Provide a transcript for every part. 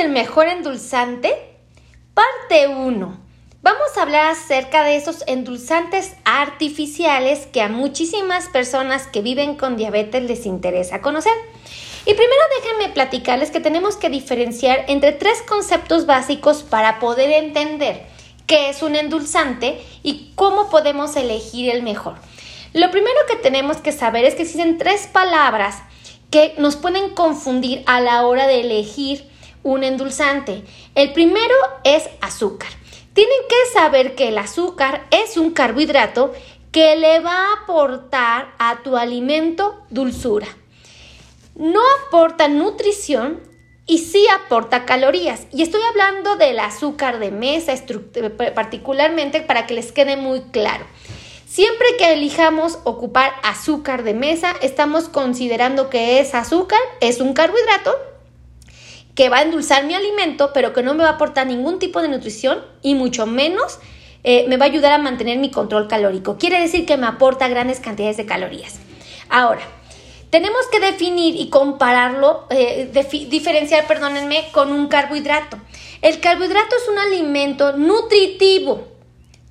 el mejor endulzante? Parte 1. Vamos a hablar acerca de esos endulzantes artificiales que a muchísimas personas que viven con diabetes les interesa conocer. Y primero déjenme platicarles que tenemos que diferenciar entre tres conceptos básicos para poder entender qué es un endulzante y cómo podemos elegir el mejor. Lo primero que tenemos que saber es que existen tres palabras que nos pueden confundir a la hora de elegir un endulzante. El primero es azúcar. Tienen que saber que el azúcar es un carbohidrato que le va a aportar a tu alimento dulzura. No aporta nutrición y sí aporta calorías. Y estoy hablando del azúcar de mesa, particularmente para que les quede muy claro. Siempre que elijamos ocupar azúcar de mesa, estamos considerando que ese azúcar es un carbohidrato que va a endulzar mi alimento, pero que no me va a aportar ningún tipo de nutrición y mucho menos eh, me va a ayudar a mantener mi control calórico. Quiere decir que me aporta grandes cantidades de calorías. Ahora, tenemos que definir y compararlo, eh, diferenciar, perdónenme, con un carbohidrato. El carbohidrato es un alimento nutritivo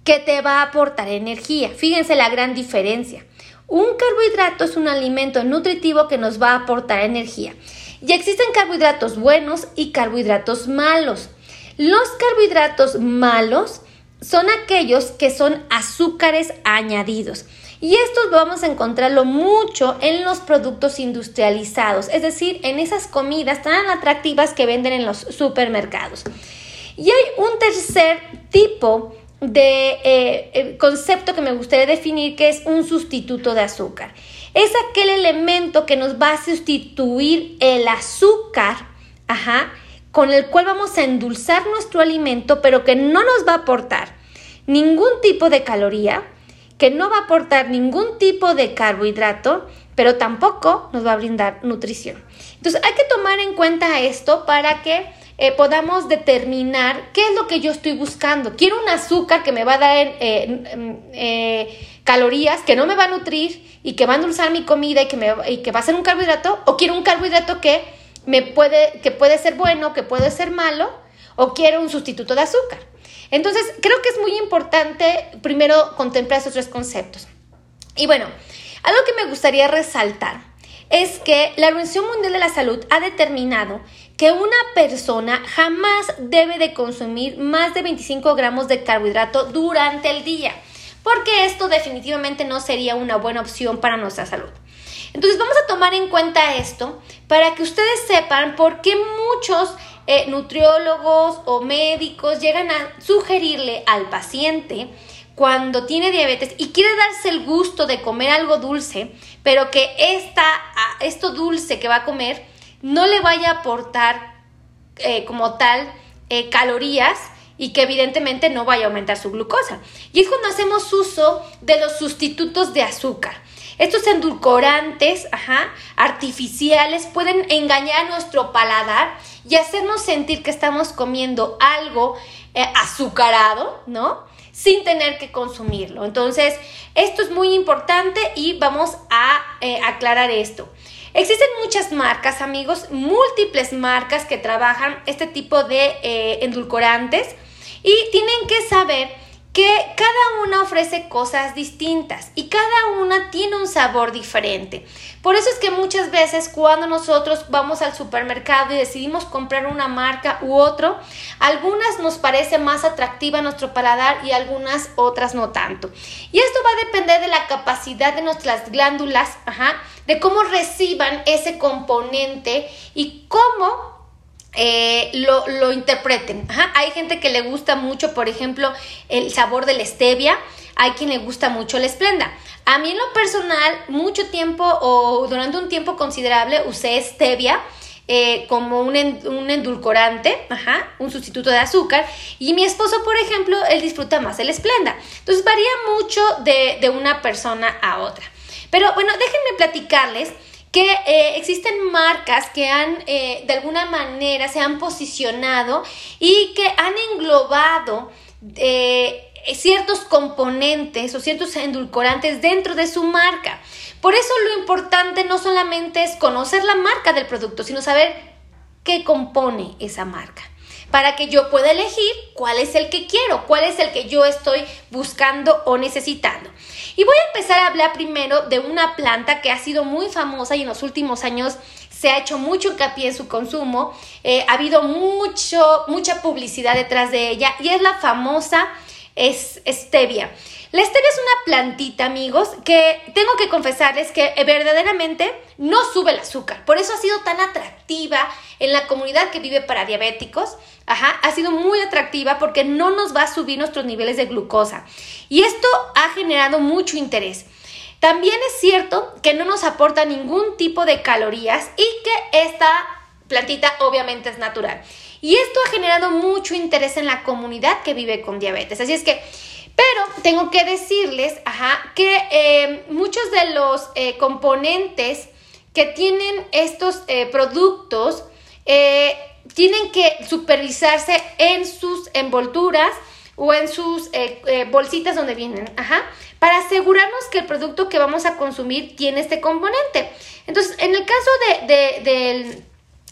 que te va a aportar energía. Fíjense la gran diferencia. Un carbohidrato es un alimento nutritivo que nos va a aportar energía. Y existen carbohidratos buenos y carbohidratos malos. Los carbohidratos malos son aquellos que son azúcares añadidos. Y estos vamos a encontrarlo mucho en los productos industrializados, es decir, en esas comidas tan atractivas que venden en los supermercados. Y hay un tercer tipo de eh, concepto que me gustaría definir que es un sustituto de azúcar. Es aquel elemento que nos va a sustituir el azúcar, ajá, con el cual vamos a endulzar nuestro alimento, pero que no nos va a aportar ningún tipo de caloría, que no va a aportar ningún tipo de carbohidrato, pero tampoco nos va a brindar nutrición. Entonces hay que tomar en cuenta esto para que eh, podamos determinar qué es lo que yo estoy buscando. Quiero un azúcar que me va a dar eh, eh, calorías, que no me va a nutrir y que va a endulzar mi comida y que, me, va a ser un carbohidrato, o quiero un carbohidrato que, me puede, que puede ser bueno, que puede ser malo, o quiero un sustituto de azúcar. Entonces, creo que es muy importante primero contemplar esos tres conceptos. Y bueno, algo que me gustaría resaltar es que la Organización Mundial de la Salud ha determinado que una persona jamás debe de consumir más de 25 gramos de carbohidrato durante el día, porque esto definitivamente no sería una buena opción para nuestra salud. Entonces vamos a tomar en cuenta esto para que ustedes sepan por qué muchos eh, nutriólogos o médicos llegan a sugerirle al paciente cuando tiene diabetes y quiere darse el gusto de comer algo dulce, pero que esta, esto dulce que va a comer no le vaya a aportar eh, como tal eh, calorías y que evidentemente no vaya a aumentar su glucosa. Y es cuando hacemos uso de los sustitutos de azúcar. Estos endulcorantes ajá, artificiales pueden engañar nuestro paladar y hacernos sentir que estamos comiendo algo eh, azucarado, ¿no? sin tener que consumirlo. Entonces, esto es muy importante y vamos a eh, aclarar esto. Existen muchas marcas, amigos, múltiples marcas que trabajan este tipo de eh, endulcorantes y tienen que saber que cada una ofrece cosas distintas y cada una tiene un sabor diferente. Por eso es que muchas veces cuando nosotros vamos al supermercado y decidimos comprar una marca u otro, algunas nos parece más atractiva a nuestro paladar y algunas otras no tanto. Y esto va a depender de la capacidad de nuestras glándulas, de cómo reciban ese componente y cómo eh, lo, interpreten. Hay gente que le gusta mucho, por ejemplo, el sabor de la stevia. Hay quien le gusta mucho la esplenda. A mí en lo personal, mucho tiempo o durante un tiempo considerable usé stevia. Eh, como un, endulcorante, un sustituto de azúcar. Y mi esposo, por ejemplo, él disfruta más el esplenda. Entonces varía mucho de, de una persona a otra. Pero bueno, déjenme platicarles que eh, existen marcas que han eh, de alguna manera se han posicionado y que han englobado eh, ciertos componentes o ciertos endulcorantes dentro de su marca. Por eso lo importante no solamente es conocer la marca del producto, sino saber qué compone esa marca para que yo pueda elegir cuál es el que quiero, cuál es el que yo estoy buscando o necesitando. Y voy a empezar a hablar primero de una planta que ha sido muy famosa y en los últimos años se ha hecho mucho hincapié en su consumo, eh, ha habido mucho, mucha publicidad detrás de ella y es la famosa stevia. La stevia es una plantita, amigos, que tengo que confesarles que verdaderamente no sube el azúcar. Por eso ha sido tan atractiva en la comunidad que vive para diabéticos. Ajá, ha sido muy atractiva porque no nos va a subir nuestros niveles de glucosa. Y esto ha generado mucho interés. También es cierto que no nos aporta ningún tipo de calorías y que esta plantita obviamente es natural. Y esto ha generado mucho interés en la comunidad que vive con diabetes. Así es que pero tengo que decirles, ajá, que eh, muchos de los eh, componentes que tienen estos eh, productos tienen que supervisarse en sus envolturas o en sus bolsitas donde vienen, ajá, para asegurarnos que el producto que vamos a consumir tiene este componente. Entonces, en el caso de, del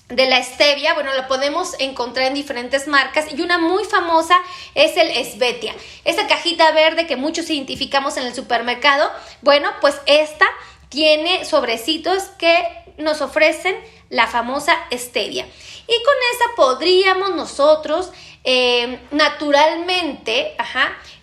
de la stevia, bueno, la podemos encontrar en diferentes marcas y una muy famosa es el Esvetia. Esa cajita verde que muchos identificamos en el supermercado, bueno, pues esta tiene sobrecitos que nos ofrecen la famosa stevia. Y con esa podríamos nosotros eh, naturalmente,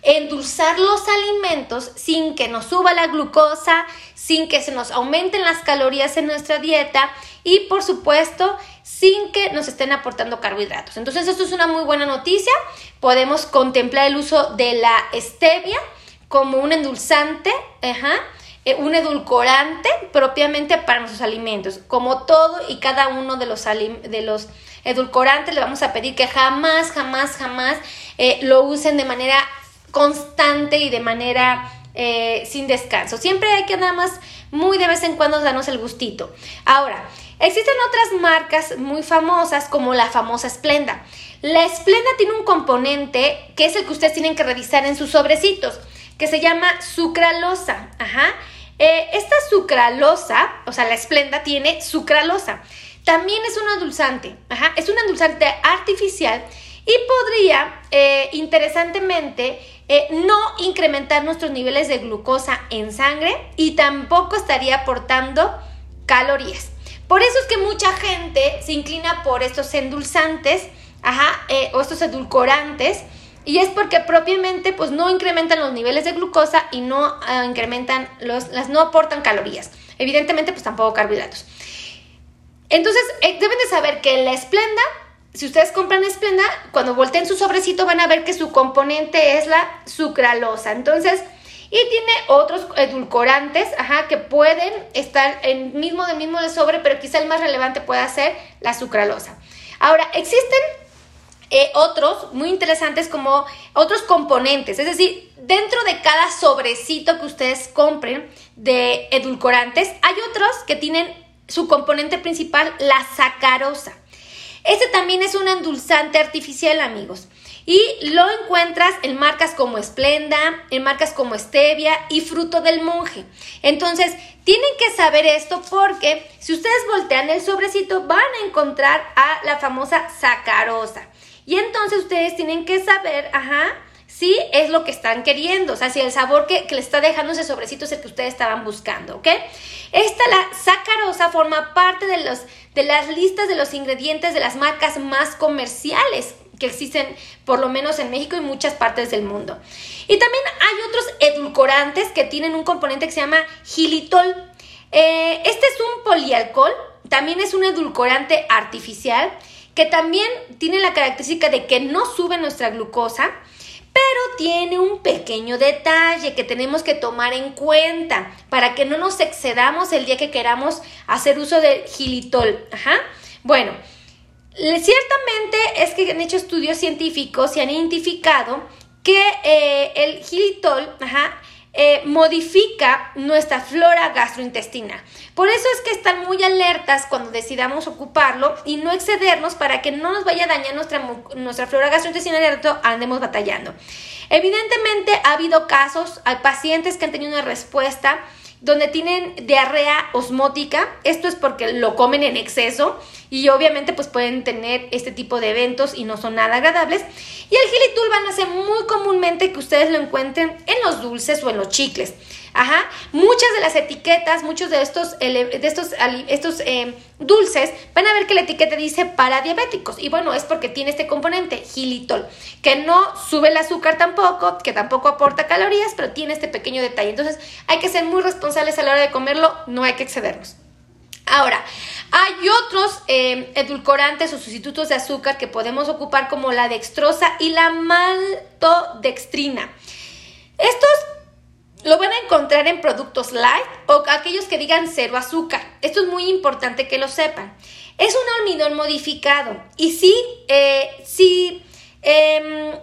endulzar los alimentos sin que nos suba la glucosa, sin que se nos aumenten las calorías en nuestra dieta y por supuesto sin que nos estén aportando carbohidratos. Entonces esto es una muy buena noticia. Podemos contemplar el uso de la stevia como un endulzante, eh, un edulcorante propiamente para nuestros alimentos. Como todo y cada uno de los, de los edulcorantes, le vamos a pedir que jamás, jamás, jamás eh, lo usen de manera constante y de manera eh, sin descanso. Siempre hay que nada más muy de vez en cuando darnos el gustito. Ahora, existen otras marcas muy famosas como la famosa Splenda. La Splenda tiene un componente que es el que ustedes tienen que revisar en sus sobrecitos, que se llama sucralosa. Ajá. Eh, esta sucralosa, o sea, la Splenda tiene sucralosa. También es un endulzante. Ajá. Es un endulzante artificial y podría, eh, interesantemente, eh, no incrementar nuestros niveles de glucosa en sangre y tampoco estaría aportando calorías. Por eso es que mucha gente se inclina por estos endulzantes, ajá, eh, o estos edulcorantes, y es porque propiamente pues no incrementan los niveles de glucosa y no ah, incrementan los, las no aportan calorías. Evidentemente pues tampoco carbohidratos. Entonces deben de saber que la esplenda si ustedes compran Esplenda, cuando volteen su sobrecito van a ver que su componente es la sucralosa. Entonces, y tiene otros edulcorantes, ajá, que pueden estar en mismo de mismo de sobre, pero quizá el más relevante pueda ser la sucralosa. Ahora, existen eh, otros muy interesantes como otros componentes, es decir, dentro de cada sobrecito que ustedes compren de edulcorantes, hay otros que tienen su componente principal, la sacarosa. Este también es un endulzante artificial, amigos. Y lo encuentras en marcas como Splenda, en marcas como Stevia y Fruto del Monje. Entonces, tienen que saber esto porque si ustedes voltean el sobrecito van a encontrar a la famosa sacarosa. Y entonces ustedes tienen que saber, ajá, si es lo que están queriendo, o sea, si el sabor que, le está dejando ese sobrecito es el que ustedes estaban buscando, ¿ok? Esta, la sacarosa, forma parte de, los, de las listas de los ingredientes de las marcas más comerciales que existen por lo menos en México y muchas partes del mundo. Y también hay otros edulcorantes que tienen un componente que se llama gilitol. Eh, este es un polialcohol, también es un edulcorante artificial que también tiene la característica de que no sube nuestra glucosa, pero tiene un pequeño detalle que tenemos que tomar en cuenta para que no nos excedamos el día que queramos hacer uso del gilitol. Ajá. Bueno, ciertamente es que han hecho estudios científicos y han identificado que eh, el gilitol, ajá, eh, modifica nuestra flora gastrointestinal. Por eso es que están muy alertas cuando decidamos ocuparlo y no excedernos para que no nos vaya a dañar nuestra, nuestra flora gastrointestinal y rato andemos batallando. Evidentemente ha habido casos, hay pacientes que han tenido una respuesta donde tienen diarrea osmótica. Esto es porque lo comen en exceso y obviamente pues pueden tener este tipo de eventos y no son nada agradables. Y el gilitul van a ser muy comúnmente que ustedes lo encuentren en los dulces o en los chicles. Ajá, muchas de las etiquetas, muchos de estos, de estos, estos eh, dulces, van a ver que la etiqueta dice para diabéticos. Y bueno, es porque tiene este componente, gilitol, que no sube el azúcar tampoco, que tampoco aporta calorías, pero tiene este pequeño detalle. Entonces, hay que ser muy responsables a la hora de comerlo, no hay que excedernos. Ahora, hay otros eh, edulcorantes o sustitutos de azúcar que podemos ocupar como la dextrosa y la maltodextrina. Estos lo van a encontrar en productos light o aquellos que digan cero azúcar. Esto es muy importante que lo sepan. Es un almidón modificado y sí, eh, sí, em, eh,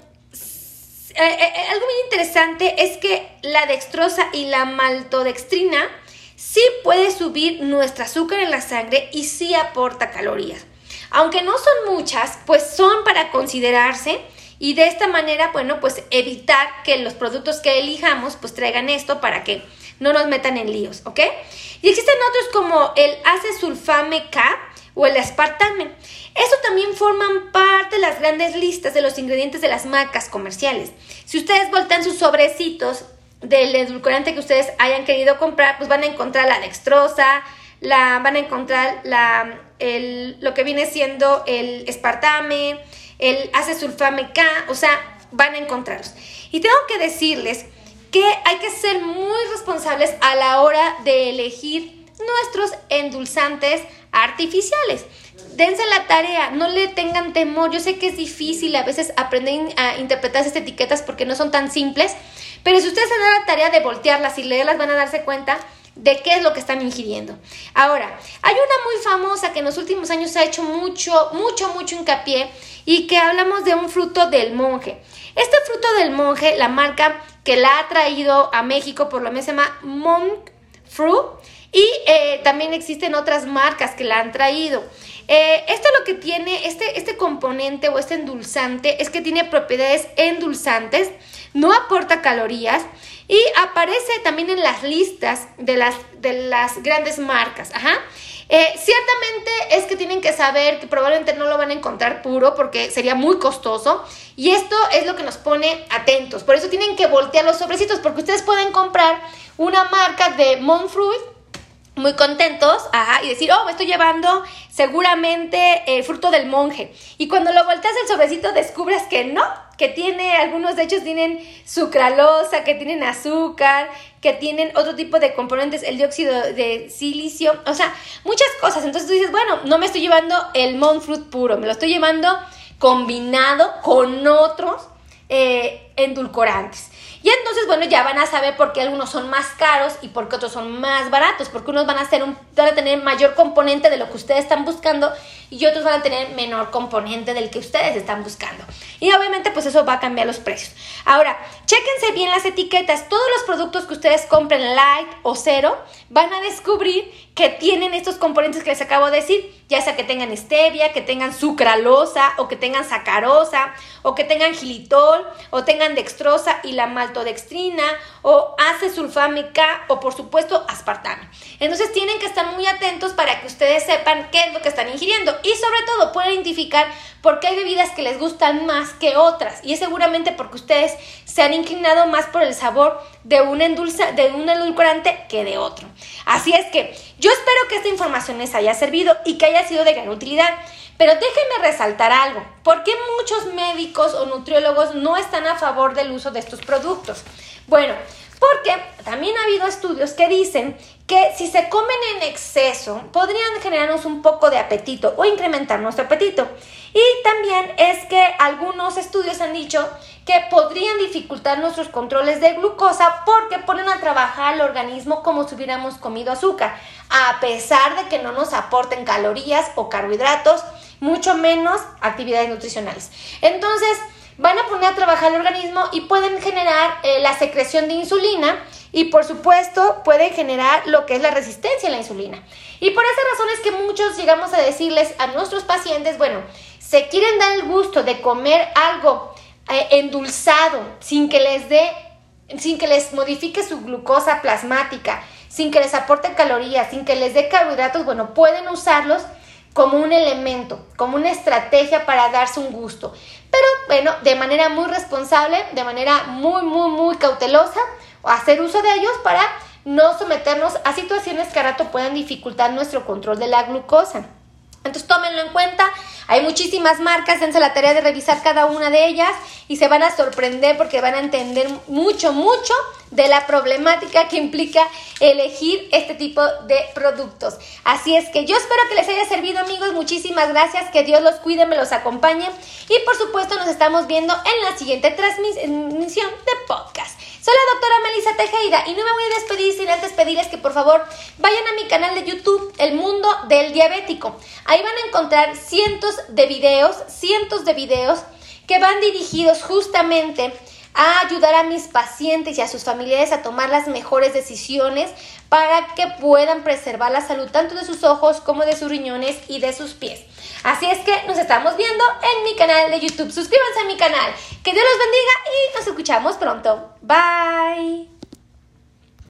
eh, algo muy interesante es que la dextrosa y la maltodextrina sí puede subir nuestro azúcar en la sangre y sí aporta calorías. Aunque no son muchas, pues son para considerarse y de esta manera, bueno, pues evitar que los productos que elijamos pues traigan esto para que no nos metan en líos, ¿ok? Y existen otros como el acesulfame K o el aspartame. Eso también forman parte de las grandes listas de los ingredientes de las marcas comerciales. Si ustedes voltean sus sobrecitos del edulcorante que ustedes hayan querido comprar, pues van a encontrar la dextrosa, la, van a encontrar la, el, lo que viene siendo el espartame, el hace sulfame K, o sea, van a encontrarlos. Y tengo que decirles que hay que ser muy responsables a la hora de elegir nuestros endulzantes artificiales. Dense la tarea, no le tengan temor. Yo sé que es difícil a veces aprender a interpretar estas etiquetas porque no son tan simples, pero si ustedes se dan la tarea de voltearlas y leerlas van a darse cuenta de qué es lo que están ingiriendo. Ahora, hay una muy famosa que en los últimos años ha hecho mucho, mucho, mucho hincapié y que hablamos de un fruto del monje. Este fruto del monje, la marca que la ha traído a México por lo menos se llama Monk Fruit y eh, también existen otras marcas que la han traído. Eh, esto lo que tiene, este, este componente o este endulzante es que tiene propiedades endulzantes, no aporta calorías y aparece también en las listas de las, de las grandes marcas. Eh, ciertamente es que tienen que saber que probablemente no lo van a encontrar puro porque sería muy costoso y esto es lo que nos pone atentos. Por eso tienen que voltear los sobrecitos porque ustedes pueden comprar una marca de Monfruit muy contentos ajá, y decir, oh, me estoy llevando seguramente el fruto del monje. Y cuando lo volteas el sobrecito descubres que no, que tiene, algunos de ellos tienen sucralosa, que tienen azúcar, que tienen otro tipo de componentes, el dióxido de silicio, o sea, muchas cosas. Entonces tú dices, bueno, no me estoy llevando el monk fruit puro, me lo estoy llevando combinado con otros eh, endulcorantes. Y entonces, bueno, ya van a saber por qué algunos son más caros y por qué otros son más baratos, porque unos van a, ser un, van a tener mayor componente de lo que ustedes están buscando y otros van a tener menor componente del que ustedes están buscando. Y obviamente pues eso va a cambiar los precios. Ahora, chéquense bien las etiquetas. Todos los productos que ustedes compren light o cero van a descubrir que tienen estos componentes que les acabo de decir, ya sea que tengan stevia, que tengan sucralosa o que tengan sacarosa o que tengan gilitol o tengan dextrosa y la maltodextrina o acesulfame K o por supuesto aspartame. Entonces tienen que estar muy atentos para que ustedes sepan qué es lo que están ingiriendo y sobre todo pueden identificar por qué hay bebidas que les gustan más que otras y es seguramente porque ustedes se han inclinado más por el sabor de un, endulza, de un edulcorante que de otro. Así es que yo espero que esta información les haya servido y que haya sido de gran utilidad. Pero déjenme resaltar algo. ¿Por qué muchos médicos o nutriólogos no están a favor del uso de estos productos? Bueno, porque también ha habido estudios que dicen que si se comen en exceso podrían generarnos un poco de apetito o incrementar nuestro apetito. Y también es que algunos estudios han dicho que podrían dificultar nuestros controles de glucosa porque ponen a trabajar al organismo como si hubiéramos comido azúcar, a pesar de que no nos aporten calorías o carbohidratos, mucho menos actividades nutricionales. Entonces, van a poner a trabajar el organismo y pueden generar eh, la secreción de insulina y por supuesto pueden generar lo que es la resistencia a la insulina. Y por esa razón es que muchos llegamos a decirles a nuestros pacientes, bueno, se quieren dar el gusto de comer algo eh, endulzado sin que les dé sin que les modifique su glucosa plasmática, sin que les aporte calorías, sin que les dé carbohidratos, bueno, pueden usarlos como un elemento, como una estrategia para darse un gusto. Pero bueno, de manera muy responsable, de manera muy, muy, muy cautelosa, hacer uso de ellos para no someternos a situaciones que a rato puedan dificultar nuestro control de la glucosa. Entonces tómenlo en cuenta. Hay muchísimas marcas, dense la tarea de revisar cada una de ellas y se van a sorprender porque van a entender mucho, mucho de la problemática que implica elegir este tipo de productos. Así es que yo espero que les haya servido amigos. Muchísimas gracias. Que Dios los cuide, me los acompañe. Y por supuesto nos estamos viendo en la siguiente transmisión de podcast. Soy la doctora Melissa Tejeda y no me voy a despedir sin antes pedirles que por favor vayan a mi canal de YouTube, El Mundo del Diabético. Ahí van a encontrar cientos de videos, cientos de videos que van dirigidos justamente a ayudar a mis pacientes y a sus familiares a tomar las mejores decisiones para que puedan preservar la salud tanto de sus ojos como de sus riñones y de sus pies. Así es que nos estamos viendo en mi canal de YouTube. Suscríbanse a mi canal. Que Dios los bendiga y nos escuchamos pronto. Bye.